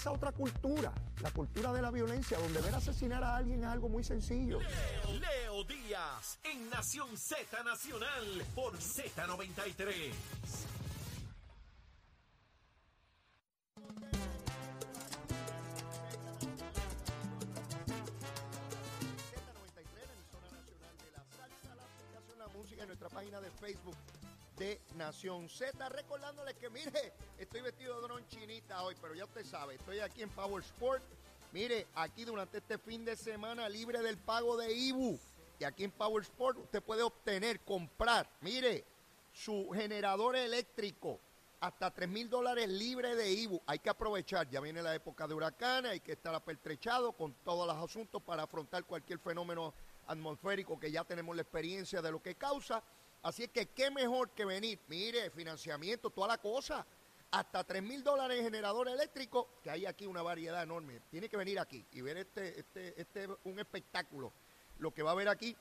esa otra cultura, la cultura de la violencia, donde ver asesinar a alguien es algo muy sencillo. Leo Díaz en Nación Z Nacional por Z93. Z93, la emisora nacional de la salsa, la aplicación La Música en nuestra página de Facebook de Nación Z. Recordándoles que, mire, estoy vestido de dron chinita hoy, pero ya usted sabe, estoy aquí en Power Sport. Mire, aquí durante este fin de semana libre del pago de IBU. Y aquí en Power Sport usted puede obtener, comprar, mire, su generador eléctrico hasta 3 mil dólares libre de IBU. Hay que aprovechar, ya viene la época de huracanes, hay que estar apertrechado con todos los asuntos para afrontar cualquier fenómeno atmosférico que ya tenemos la experiencia de lo que causa. Así es que qué mejor que venir, mire, financiamiento, toda la cosa, hasta 3 mil dólares en generador eléctrico, que hay aquí una variedad enorme. Tiene que venir aquí y ver este, este, este, un espectáculo, lo que va a ver aquí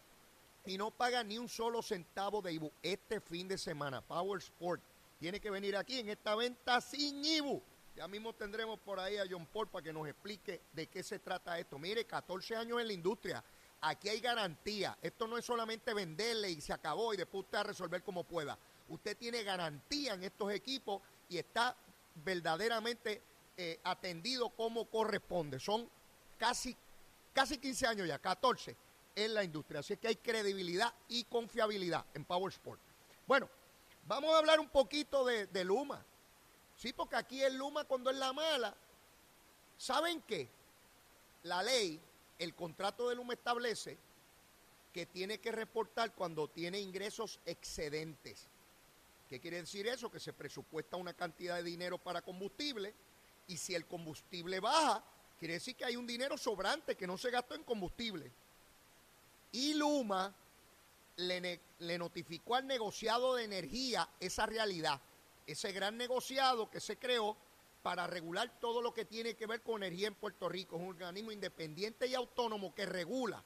y no paga ni un solo centavo de IBU este fin de semana. Power Sport tiene que venir aquí en esta venta sin IBU. Ya mismo tendremos por ahí a John Paul para que nos explique de qué se trata esto. Mire, 14 años en la industria. Aquí hay garantía. Esto no es solamente venderle y se acabó y después usted a resolver como pueda. Usted tiene garantía en estos equipos y está verdaderamente eh, atendido como corresponde. Son casi, casi 15 años ya, 14 en la industria. Así que hay credibilidad y confiabilidad en Power Sport. Bueno, vamos a hablar un poquito de Luma. Sí, porque aquí el Luma cuando es la mala, ¿saben qué? La ley, el contrato de Luma establece que tiene que reportar cuando tiene ingresos excedentes. ¿Qué quiere decir eso? Que se presupuesta una cantidad de dinero para combustible y si el combustible baja, quiere decir que hay un dinero sobrante que no se gastó en combustible. Y Luma le, le notificó al negociado de energía esa realidad, ese gran negociado que se creó para regular todo lo que tiene que ver con energía en Puerto Rico. Es un organismo independiente y autónomo que regula,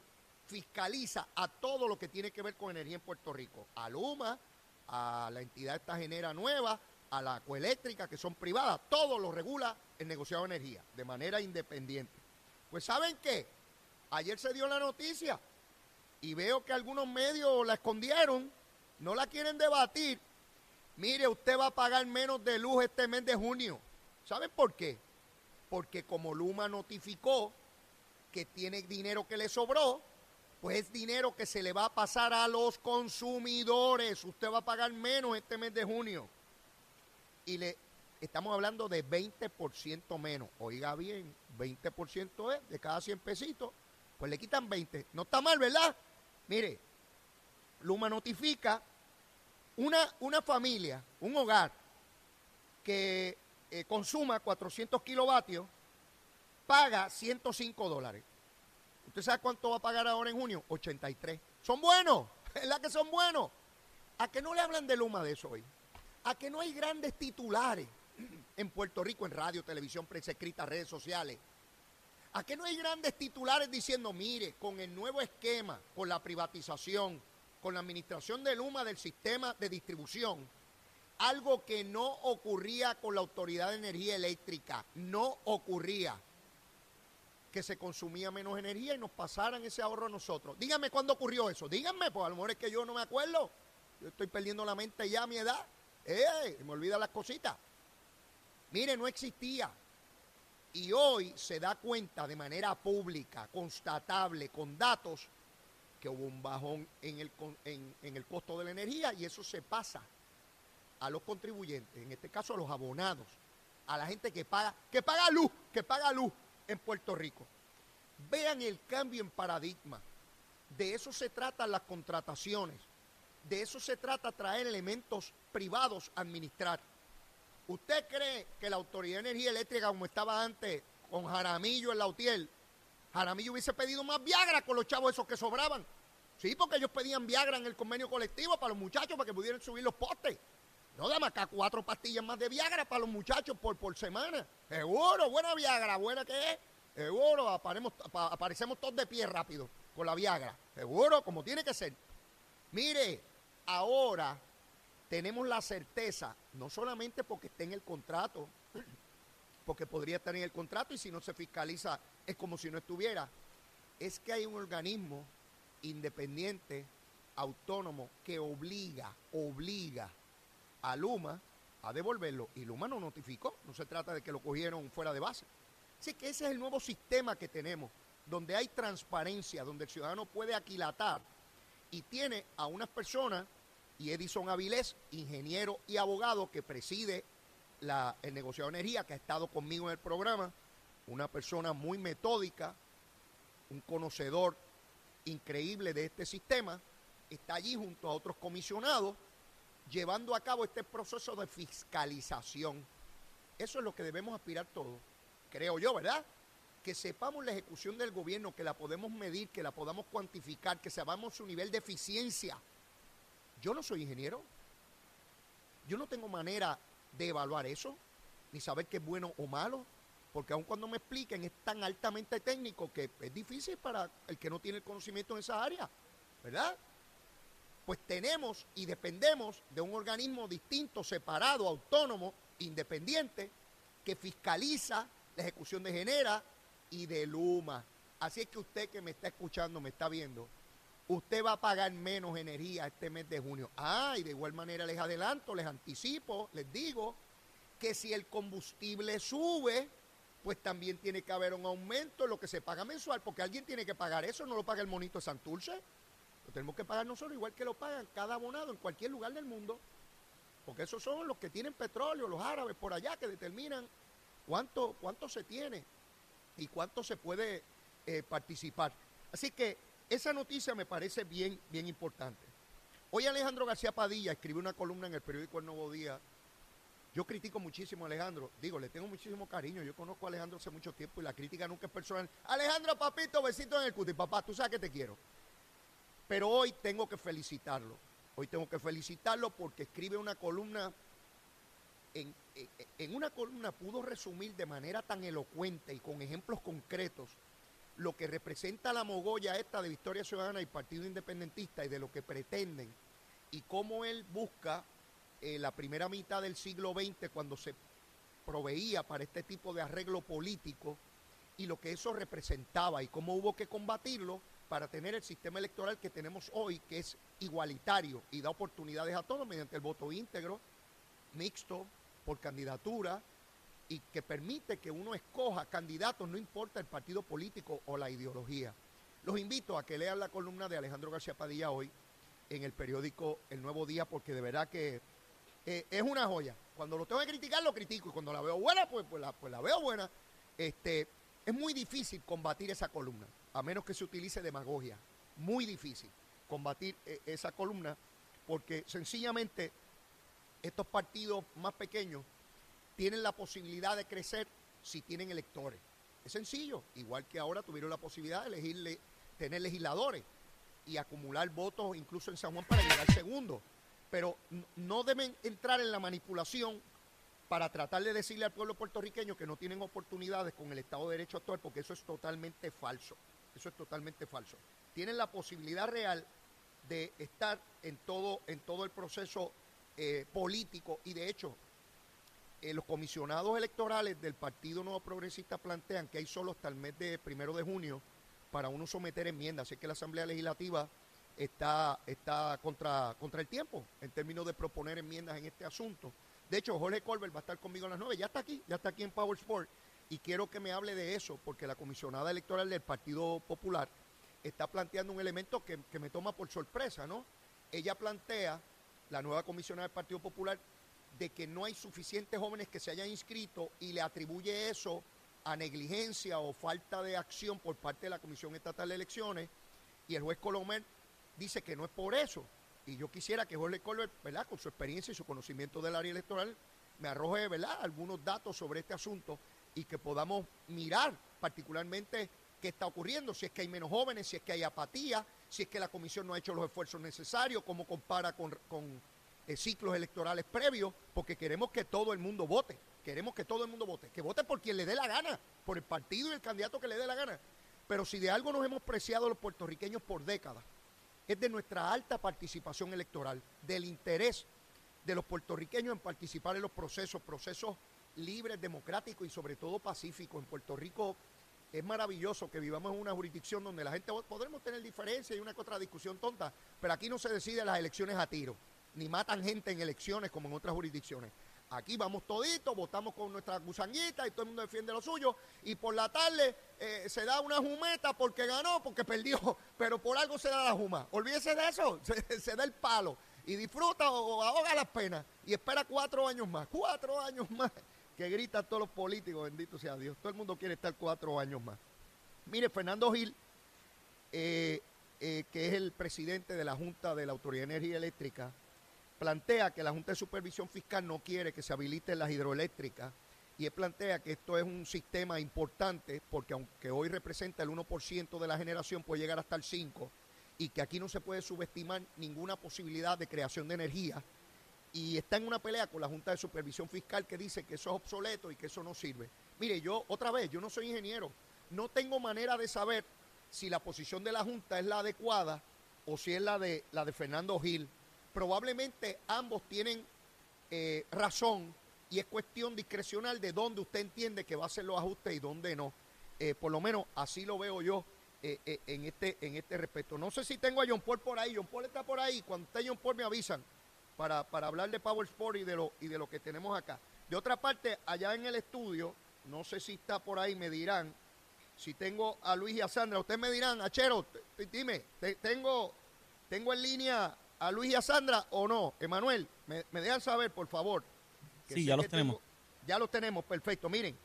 fiscaliza a todo lo que tiene que ver con energía en Puerto Rico. A Luma, a la entidad esta genera nueva, a la coeléctrica, que son privadas, todo lo regula el negociado de energía, de manera independiente. Pues ¿saben qué? Ayer se dio la noticia y veo que algunos medios la escondieron, no la quieren debatir. Mire, usted va a pagar menos de luz este mes de junio. ¿Saben por qué? Porque como Luma notificó que tiene dinero que le sobró, pues es dinero que se le va a pasar a los consumidores. Usted va a pagar menos este mes de junio. Y le estamos hablando de 20% menos. Oiga bien, 20% es de cada 100 pesitos, pues le quitan 20. No está mal, ¿verdad? Mire, Luma notifica una, una familia, un hogar que eh, consuma 400 kilovatios, paga 105 dólares. ¿Usted sabe cuánto va a pagar ahora en junio? 83. ¿Son buenos? ¿Verdad que son buenos? ¿A que no le hablan de Luma de eso hoy? ¿A que no hay grandes titulares en Puerto Rico en radio, televisión, prensa escrita, redes sociales? ¿A que no hay grandes titulares diciendo, mire, con el nuevo esquema, con la privatización, con la administración de Luma del sistema de distribución, algo que no ocurría con la Autoridad de Energía Eléctrica, no ocurría que se consumía menos energía y nos pasaran ese ahorro a nosotros. Díganme cuándo ocurrió eso, díganme, pues a lo mejor es que yo no me acuerdo. Yo estoy perdiendo la mente ya a mi edad. ¡Eh! Me olvidan las cositas. Mire, no existía. Y hoy se da cuenta de manera pública, constatable, con datos, que hubo un bajón en el, en, en el costo de la energía y eso se pasa a los contribuyentes, en este caso a los abonados, a la gente que paga, que paga luz, que paga luz en Puerto Rico. Vean el cambio en paradigma. De eso se tratan las contrataciones. De eso se trata traer elementos privados a administrar. ¿Usted cree que la Autoridad de Energía Eléctrica, como estaba antes, con Jaramillo en la UTIEL, Jaramillo hubiese pedido más Viagra con los chavos esos que sobraban? Sí, porque ellos pedían Viagra en el convenio colectivo para los muchachos para que pudieran subir los postes. No, dame acá cuatro pastillas más de Viagra para los muchachos por, por semana. Seguro, buena Viagra, buena que es. Seguro, aparemos, apa- aparecemos todos de pie rápido con la Viagra. Seguro, como tiene que ser. Mire, ahora tenemos la certeza, no solamente porque esté en el contrato, porque podría estar en el contrato y si no se fiscaliza es como si no estuviera, es que hay un organismo independiente, autónomo, que obliga, obliga a Luma a devolverlo y Luma no notificó, no se trata de que lo cogieron fuera de base. Así que ese es el nuevo sistema que tenemos, donde hay transparencia, donde el ciudadano puede aquilatar y tiene a unas personas, y Edison Avilés, ingeniero y abogado que preside la, el negociado de energía, que ha estado conmigo en el programa, una persona muy metódica, un conocedor increíble de este sistema, está allí junto a otros comisionados llevando a cabo este proceso de fiscalización. Eso es lo que debemos aspirar todos, creo yo, ¿verdad? Que sepamos la ejecución del gobierno, que la podemos medir, que la podamos cuantificar, que sepamos su nivel de eficiencia. Yo no soy ingeniero, yo no tengo manera de evaluar eso, ni saber qué es bueno o malo, porque aun cuando me expliquen es tan altamente técnico que es difícil para el que no tiene el conocimiento en esa área, ¿verdad? Pues tenemos y dependemos de un organismo distinto, separado, autónomo, independiente, que fiscaliza la ejecución de Genera y de Luma. Así es que usted que me está escuchando, me está viendo, usted va a pagar menos energía este mes de junio. Ah, y de igual manera les adelanto, les anticipo, les digo que si el combustible sube, pues también tiene que haber un aumento en lo que se paga mensual, porque alguien tiene que pagar eso, no lo paga el monito de Santurce. Tenemos que pagar nosotros igual que lo pagan cada abonado en cualquier lugar del mundo. Porque esos son los que tienen petróleo, los árabes por allá, que determinan cuánto, cuánto se tiene y cuánto se puede eh, participar. Así que esa noticia me parece bien, bien importante. Hoy Alejandro García Padilla escribió una columna en el periódico El Nuevo Día. Yo critico muchísimo a Alejandro, digo, le tengo muchísimo cariño, yo conozco a Alejandro hace mucho tiempo y la crítica nunca es personal. Alejandro, papito, besito en el cuti, papá, tú sabes que te quiero. Pero hoy tengo que felicitarlo. Hoy tengo que felicitarlo porque escribe una columna. En, en- en una columna pudo resumir de manera tan elocuente y con ejemplos concretos lo que representa la mogolla esta de Victoria Ciudadana y Partido Independentista y de lo que pretenden y cómo él busca eh, la primera mitad del siglo XX cuando se proveía para este tipo de arreglo político y lo que eso representaba y cómo hubo que combatirlo para tener el sistema electoral que tenemos hoy, que es igualitario y da oportunidades a todos mediante el voto íntegro, mixto, por candidatura, y que permite que uno escoja candidatos, no importa el partido político o la ideología. Los invito a que lean la columna de Alejandro García Padilla hoy en el periódico El Nuevo Día, porque de verdad que eh, es una joya. Cuando lo tengo que criticar, lo critico, y cuando la veo buena, pues, pues, la, pues la veo buena. Este, es muy difícil combatir esa columna, a menos que se utilice demagogia. Muy difícil combatir eh, esa columna, porque sencillamente estos partidos más pequeños tienen la posibilidad de crecer si tienen electores. Es sencillo, igual que ahora tuvieron la posibilidad de elegirle, tener legisladores y acumular votos incluso en San Juan para llegar segundo. Pero no deben entrar en la manipulación para tratar de decirle al pueblo puertorriqueño que no tienen oportunidades con el Estado de Derecho actual, porque eso es totalmente falso. Eso es totalmente falso. Tienen la posibilidad real de estar en todo, en todo el proceso eh, político y de hecho eh, los comisionados electorales del Partido Nuevo Progresista plantean que hay solo hasta el mes de primero de junio para uno someter enmiendas. Así que la Asamblea Legislativa está, está contra, contra el tiempo en términos de proponer enmiendas en este asunto. De hecho, Jorge Colbert va a estar conmigo a las 9, ya está aquí, ya está aquí en Power Sport, y quiero que me hable de eso, porque la comisionada electoral del Partido Popular está planteando un elemento que, que me toma por sorpresa, ¿no? Ella plantea, la nueva comisionada del Partido Popular, de que no hay suficientes jóvenes que se hayan inscrito y le atribuye eso a negligencia o falta de acción por parte de la Comisión Estatal de Elecciones y el juez Colomer dice que no es por eso. Y yo quisiera que Jorge Colbert, ¿verdad? con su experiencia y su conocimiento del área electoral, me arroje, ¿verdad?, algunos datos sobre este asunto y que podamos mirar particularmente qué está ocurriendo, si es que hay menos jóvenes, si es que hay apatía, si es que la comisión no ha hecho los esfuerzos necesarios, cómo compara con, con eh, ciclos electorales previos, porque queremos que todo el mundo vote, queremos que todo el mundo vote, que vote por quien le dé la gana, por el partido y el candidato que le dé la gana. Pero si de algo nos hemos preciado los puertorriqueños por décadas, es de nuestra alta participación electoral, del interés de los puertorriqueños en participar en los procesos, procesos libres, democráticos y sobre todo pacíficos. En Puerto Rico es maravilloso que vivamos en una jurisdicción donde la gente podremos tener diferencias y una que otra discusión tonta, pero aquí no se deciden las elecciones a tiro, ni matan gente en elecciones como en otras jurisdicciones. Aquí vamos toditos, votamos con nuestra gusanguita y todo el mundo defiende lo suyo. Y por la tarde eh, se da una jumeta porque ganó, porque perdió. Pero por algo se da la juma. Olvídese de eso, se, da el palo. Y disfruta o, ahoga las penas. Y espera cuatro años más. Cuatro años más. Que gritan todos los políticos, bendito sea Dios. Todo el mundo quiere estar cuatro años más. Mire, Fernando Gil, eh, eh, que es el presidente de la Junta de la Autoridad de Energía Eléctrica, plantea que la Junta de Supervisión Fiscal no quiere que se habiliten las hidroeléctricas y él plantea que esto es un sistema importante porque aunque hoy representa el 1% de la generación puede llegar hasta el 5% y que aquí no se puede subestimar ninguna posibilidad de creación de energía y está en una pelea con la Junta de Supervisión Fiscal que dice que eso es obsoleto y que eso no sirve. Mire, yo otra vez, yo no soy ingeniero, no tengo manera de saber si la posición de la Junta es la adecuada o si es la de la de Fernando Gil probablemente ambos tienen eh, razón y es cuestión discrecional de dónde usted entiende que va a hacer los ajustes y dónde no. Eh, por lo menos así lo veo yo eh, en, este, en este respecto. No sé si tengo a John Paul por ahí. John Paul está por ahí. Cuando esté John Paul me avisan para, para hablar de Power Sport y de, lo, y de lo que tenemos acá. De otra parte, allá en el estudio, no sé si está por ahí, me dirán. Si tengo a Luis y a Sandra, ustedes me dirán, Achero, dime, tengo, tengo en línea a Luis y a Sandra o no? Emanuel, me, dejan saber, por favor. sí, ya los tenemos. ya los tenemos, perfecto. Miren,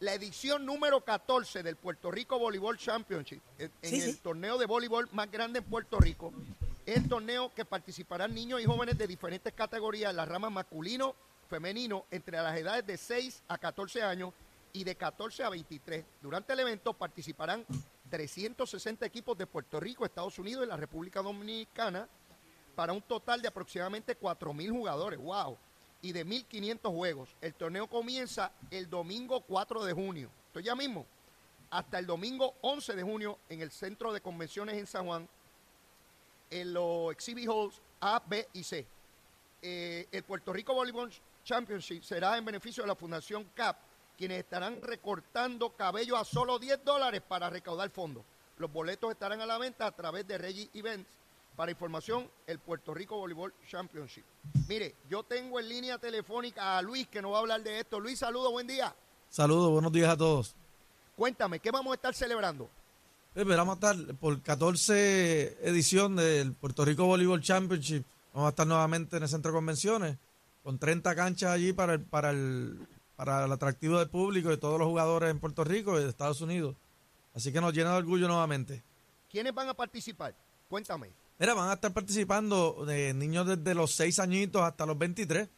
la edición número 14 del Puerto Rico Volleyball Championship, en, el torneo de voleibol más grande en Puerto Rico, es el torneo que participarán niños y jóvenes de diferentes categorías, las ramas masculino, femenino, entre las edades de 6 a 14 años y de 14 a 23. Durante el evento participarán 360 equipos de Puerto Rico, Estados Unidos y la República Dominicana, para un total de aproximadamente 4.000 jugadores, wow, y de 1.500 juegos. El torneo comienza el domingo 4 de junio, esto ya mismo, hasta el domingo 11 de junio en el Centro de Convenciones en San Juan, en los Exhibit Halls A, B y C. Eh, el Puerto Rico Volleyball Championship será en beneficio de la Fundación CAP, quienes estarán recortando cabello a solo 10 dólares para recaudar fondos. Los boletos estarán a la venta a través de Reggie Events para información, el Puerto Rico Voleibol Championship. Mire, yo tengo en línea telefónica a Luis que nos va a hablar de esto. Luis, saludos, buen día. Saludos, buenos días a todos. Cuéntame, ¿qué vamos a estar celebrando? Esperamos estar por 14 edición del Puerto Rico Voleibol Championship. Vamos a estar nuevamente en el centro de convenciones con 30 canchas allí para el, para el, para el atractivo del público y de todos los jugadores en Puerto Rico y de Estados Unidos. Así que nos llena de orgullo nuevamente. ¿Quiénes van a participar? Cuéntame. Mira, van a estar participando de niños desde los 6 añitos hasta los 23,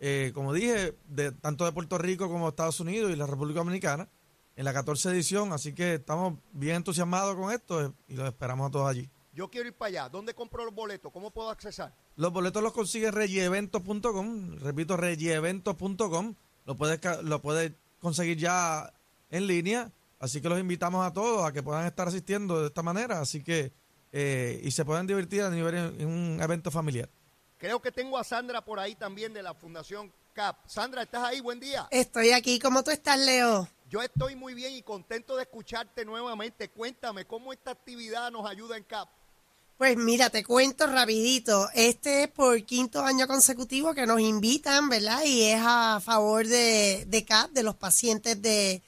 eh, como dije, de, tanto de Puerto Rico como de Estados Unidos y la República Dominicana, en la 14 edición, así que estamos bien entusiasmados con esto eh, y los esperamos a todos allí. Yo quiero ir para allá. ¿Dónde compro los boletos? ¿Cómo puedo accesar? Los boletos los consigue en regieventos.com, repito, regieventos.com, lo puedes, lo puedes conseguir ya en línea, así que los invitamos a todos a que puedan estar asistiendo de esta manera, así que eh, y se puedan divertir a nivel en, un evento familiar. Creo que tengo a Sandra por ahí también de la Fundación CAP. Sandra, ¿estás ahí? Buen día. Estoy aquí. ¿Cómo tú estás, Leo? Yo estoy muy bien y contento de escucharte nuevamente. Cuéntame, ¿cómo esta actividad nos ayuda en CAP? Pues mira, te cuento rapidito. Este es por quinto año consecutivo que nos invitan, ¿verdad? Y es a favor de, de CAP, de los pacientes de,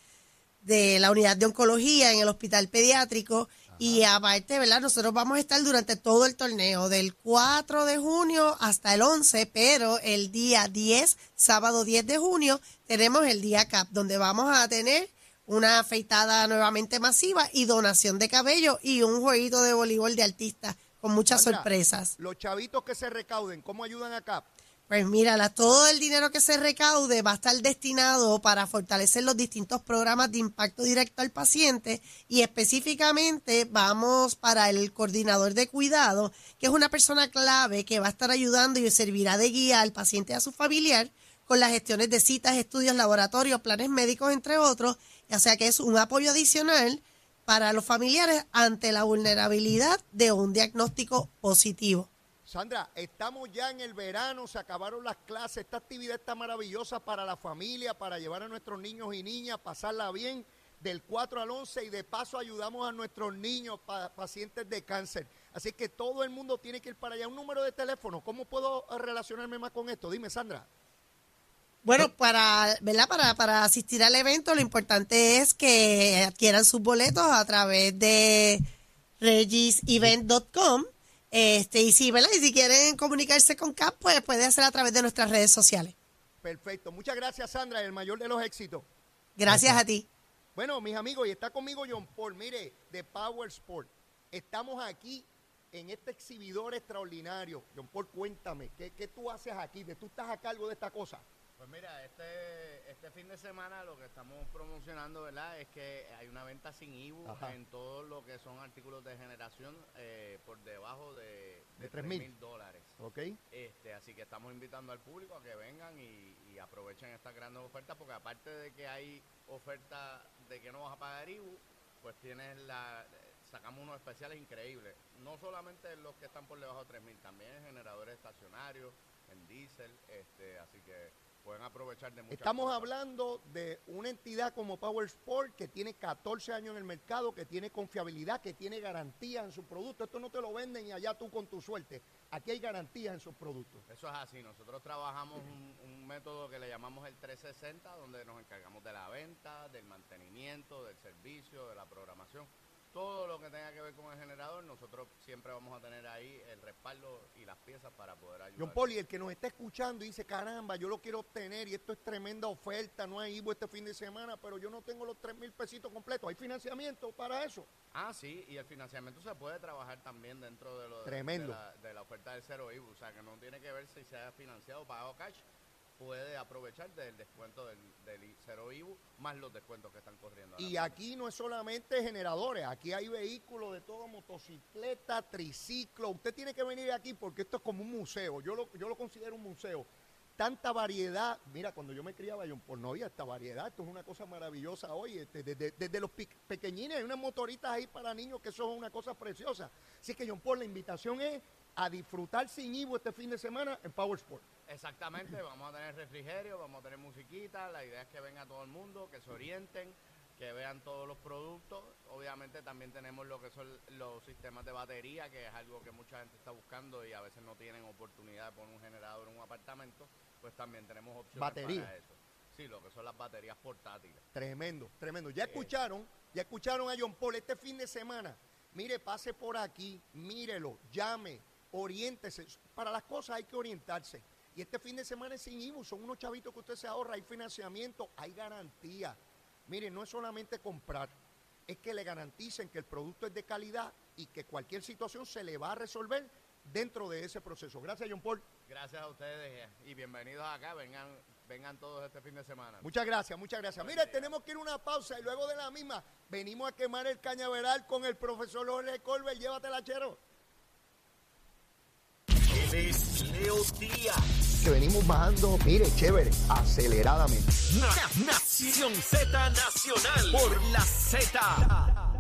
de la unidad de oncología en el hospital pediátrico. Y aparte, ¿verdad? Nosotros vamos a estar durante todo el torneo, del 4 de junio hasta el 11, pero el día 10, sábado 10 de junio, tenemos el día CAP, donde vamos a tener una afeitada nuevamente masiva y donación de cabello y un jueguito de voleibol de artistas con muchas sorpresas. Los chavitos que se recauden, ¿cómo ayudan a CAP? Pues mira, todo el dinero que se recaude va a estar destinado para fortalecer los distintos programas de impacto directo al paciente y específicamente vamos para el coordinador de cuidado, que es una persona clave que va a estar ayudando y servirá de guía al paciente y a su familiar con las gestiones de citas, estudios, laboratorios, planes médicos, entre otros. O sea que es un apoyo adicional para los familiares ante la vulnerabilidad de un diagnóstico positivo. Sandra, estamos ya en el verano, se acabaron las clases, esta actividad está maravillosa para la familia, para llevar a nuestros niños y niñas, pasarla bien del 4 al 11 y de paso ayudamos a nuestros niños pacientes de cáncer. Así que todo el mundo tiene que ir para allá. Un número de teléfono, ¿cómo puedo relacionarme más con esto? Dime, Sandra. Bueno, para, ¿verdad? Para, para asistir al evento lo importante es que adquieran sus boletos a través de regisevent.com este, y si, ¿verdad? Y si quieren comunicarse con CAP, pues puede hacer a través de nuestras redes sociales. Perfecto. Muchas gracias, Sandra, el mayor de los éxitos. Gracias, a ti. Bueno, mis amigos, y está conmigo John Paul, mire, de Power Sport. Estamos aquí en este exhibidor extraordinario. John Paul, cuéntame, ¿qué, qué tú haces aquí? ¿Tú estás a cargo de esta cosa? Pues mira, este, este fin de semana lo que estamos promocionando, ¿verdad? Es que hay una venta sin IBU en todo lo que son artículos de generación eh, por debajo de, de, 3 mil dólares. Ok. Este, así que estamos invitando al público a que vengan y, aprovechen estas grandes ofertas, porque aparte de que hay oferta de que no vas a pagar IBU, pues tienes la sacamos unos especiales increíbles. No solamente los que están por debajo de 3 mil, también en generadores estacionarios, en diésel, este, así que pueden aprovechar de muchas Estamos hablando de una entidad como Power Sport que tiene 14 años en el mercado, que tiene confiabilidad, que tiene garantía en su producto. Esto no te lo venden y allá tú con tu suerte. Aquí hay garantía en sus productos. Eso es así. Nosotros trabajamos un, un método que le llamamos el 360, donde nos encargamos de la venta, del mantenimiento, del servicio, de la programación todo lo que tenga que ver con el generador, nosotros siempre vamos a tener ahí el respaldo y las piezas para poder ayudar. John Poli, el que nos está escuchando y dice, caramba, yo lo quiero obtener y esto es tremenda oferta, no hay IVO este fin de semana, pero yo no tengo los 3 mil pesitos completos. ¿Hay financiamiento para eso? Ah, sí, y el financiamiento se puede trabajar también dentro de, lo, Tremendo. de, la, oferta del cero IVO, o sea que no tiene que ver si se ha financiado o pagado cash puede aprovechar del descuento del, del cero IBU más los descuentos que están corriendo. Y aquí no es solamente generadores, aquí hay vehículos de todo, motocicleta, triciclo. Usted tiene que venir aquí porque esto es como un museo. Yo lo, yo lo considero un museo. Tanta variedad. Mira, cuando yo me criaba, yo por no había esta variedad. Esto es una cosa maravillosa hoy. Este, desde, los pequeñines hay unas motoritas ahí para niños que son una cosa preciosa. Así que, John Paul, la invitación es a disfrutar sin Ivo este fin de semana en Power Sport. Exactamente, vamos a tener refrigerio, vamos a tener musiquita, la idea es que venga todo el mundo, que se orienten, que vean todos los productos. Obviamente también tenemos lo que son los sistemas de batería, que es algo que mucha gente está buscando y a veces no tienen oportunidad de poner un generador en un apartamento, pues también tenemos opciones ¿Batería? para eso. Sí, lo que son las baterías portátiles. Tremendo, tremendo. Ya escucharon, ya escucharon a John Paul este fin de semana. Mire, pase por aquí, mírelo, llame, oriéntese. Para las cosas hay que orientarse. Y este fin de semana es sin IBU, son unos chavitos que usted se ahorra, hay financiamiento, hay garantía. Mire, no es solamente comprar, es que le garanticen que el producto es de calidad y que cualquier situación se le va a resolver dentro de ese proceso. Gracias, John Paul. Gracias a ustedes y bienvenidos acá, vengan, vengan todos este fin de semana. Muchas gracias, muchas gracias. Mire, tenemos que ir a una pausa y luego de la misma venimos a quemar el cañaveral con el profesor Jorge Colbert. Llévatela, chero. Leo Díaz. Que venimos bajando, mire, chévere, aceleradamente. Nación Z Nacional por la Z.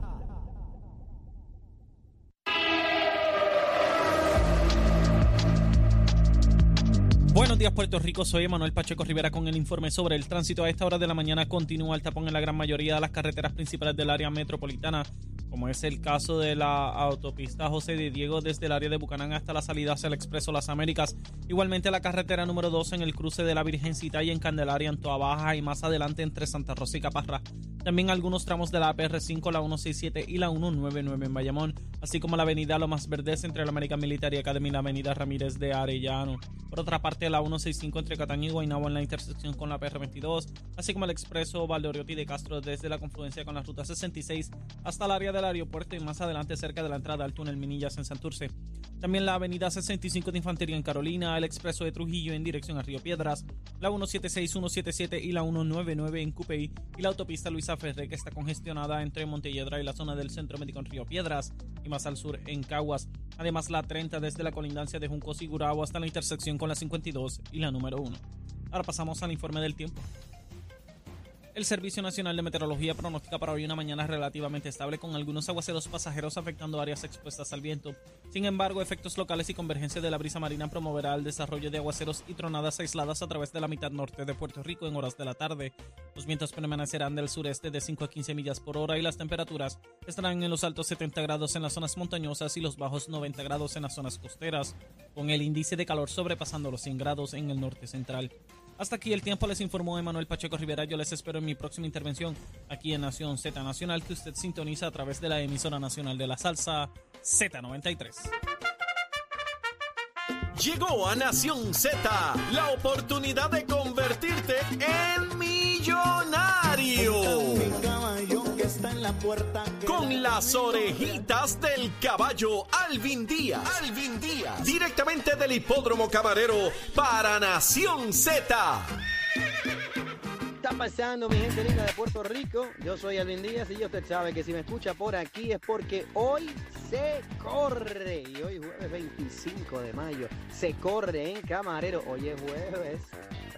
Buenos días Puerto Rico, soy Manuel Pacheco Rivera con el informe sobre el tránsito. A esta hora de la mañana continúa el tapón en la gran mayoría de las carreteras principales del área metropolitana como es el caso de la autopista José de Diego desde el área de Bucanán hasta la salida hacia el Expreso Las Américas. Igualmente la carretera número 2 en el cruce de la Virgencita y en Candelaria en Toa Baja y más adelante entre Santa Rosa y Caparra. También algunos tramos de la APR5, la 167 y la 199 en Bayamón, así como la avenida Lomas Verdes entre la American Military Academy y la avenida Ramírez de Arellano. Por otra parte, la 165 entre Catán y Guaynabo en la intersección con la PR22, así como el expreso Valdoriotti de Castro desde la confluencia con la ruta 66 hasta el área de del aeropuerto y más adelante cerca de la entrada al túnel Minillas en Santurce. También la avenida 65 de Infantería en Carolina, el expreso de Trujillo en dirección a Río Piedras, la 176, 177 y la 199 en Cupey y la autopista Luisa Ferre que está congestionada entre Montelledra y la zona del Centro Médico en Río Piedras y más al sur en Caguas. Además la 30 desde la colindancia de Junco y Gurabo hasta la intersección con la 52 y la número 1. Ahora pasamos al informe del tiempo. El Servicio Nacional de Meteorología pronostica para hoy una mañana relativamente estable con algunos aguaceros pasajeros afectando áreas expuestas al viento. Sin embargo, efectos locales y convergencia de la brisa marina promoverá el desarrollo de aguaceros y tronadas aisladas a través de la mitad norte de Puerto Rico en horas de la tarde. Los vientos permanecerán del sureste de 5 a 15 millas por hora y las temperaturas estarán en los altos 70 grados en las zonas montañosas y los bajos 90 grados en las zonas costeras, con el índice de calor sobrepasando los 100 grados en el norte central. Hasta aquí el tiempo les informó Emanuel Pacheco Rivera. Yo les espero en mi próxima intervención aquí en Nación Z Nacional que usted sintoniza a través de la emisora nacional de la salsa Z93. Llegó a Nación Z la oportunidad de convertirte en millonario. Con las orejitas del caballo Alvin Díaz. Alvin Díaz. Directamente del hipódromo camarero para Nación Z. está pasando, mi gente linda de Puerto Rico? Yo soy Alvin Díaz y usted sabe que si me escucha por aquí es porque hoy se corre. Y hoy jueves 25 de mayo se corre en Camarero. Hoy es jueves.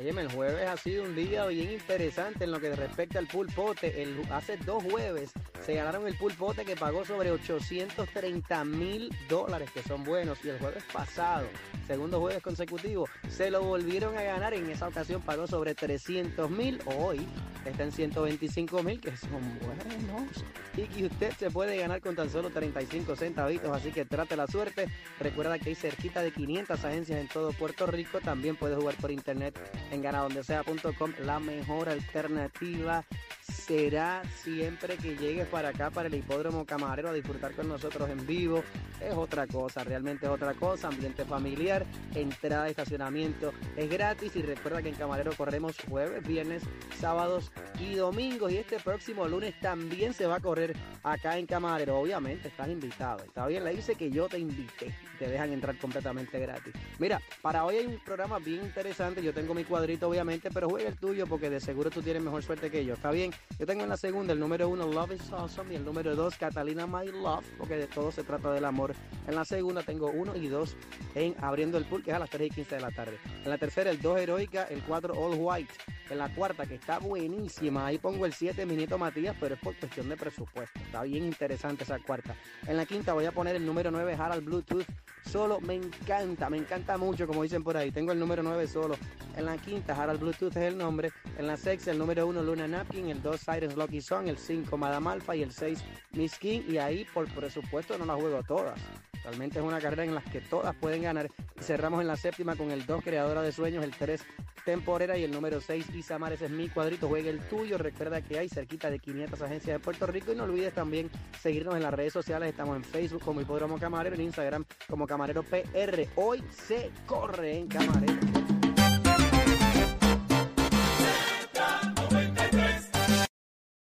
Óyeme, el jueves ha sido un día bien interesante en lo que respecta al pulpote. El, hace dos jueves se ganaron el pulpote que pagó sobre 830 mil dólares, que son buenos. Y el jueves pasado, segundo jueves consecutivo, se lo volvieron a ganar. En esa ocasión pagó sobre 300 mil. Hoy está en 125 mil, que son buenos. Y que usted se puede ganar con tan solo 35 centavitos. Así que trate la suerte. Recuerda que hay cerquita de 500 agencias en todo Puerto Rico. También puede jugar por internet en ganadondesea.com. La mejor alternativa será siempre que llegues para acá, para el hipódromo camarero, a disfrutar con nosotros en vivo. Es otra cosa, realmente es otra cosa. Ambiente familiar, entrada de estacionamiento es gratis. Y recuerda que en Camarero corremos jueves, viernes, sábados y domingos. Y este próximo lunes también se va a correr acá en Camarero. Obviamente estás invitado. Está bien, le dice que yo te invité. Te dejan entrar completamente gratis. Mira, para hoy hay un programa bien interesante. Yo tengo mi obviamente, pero juega el tuyo porque de seguro tú tienes mejor suerte que yo. ¿Está bien? Yo tengo en la segunda el número uno, Love is Awesome, y el número dos, Catalina My Love, porque de todo se trata del amor. En la segunda tengo uno y dos en Abriendo el Pool, que es a las 3 y 15 de la tarde. En la tercera, el 2 Heroica, el 4 All White. En la cuarta, que está buenísima, ahí pongo el 7 Minito Matías, pero es por cuestión de presupuesto. Está bien interesante esa cuarta. En la quinta voy a poner el número 9 Harald Bluetooth. Solo me encanta, me encanta mucho, como dicen por ahí. Tengo el número 9 solo. En la quinta, Harald Bluetooth es el nombre. En la sexta, el número 1 Luna Napkin. El 2 Sirens Lucky Song. El 5 Madame Alpha. Y el 6 Miss King. Y ahí, por presupuesto, no las juego todas. Realmente es una carrera en la que todas pueden ganar. Cerramos en la séptima con el 2 Creadora de Sueños. El 3 Temporera. Y el número 6 Isamar. Ese es mi cuadrito. Juegue el tuyo. Recuerda que hay cerquita de 500 agencias de Puerto Rico. Y no olvides también seguirnos en las redes sociales. Estamos en Facebook como Hipódromo Camarero. En Instagram como Camarero PR. Hoy se corre en Camarero.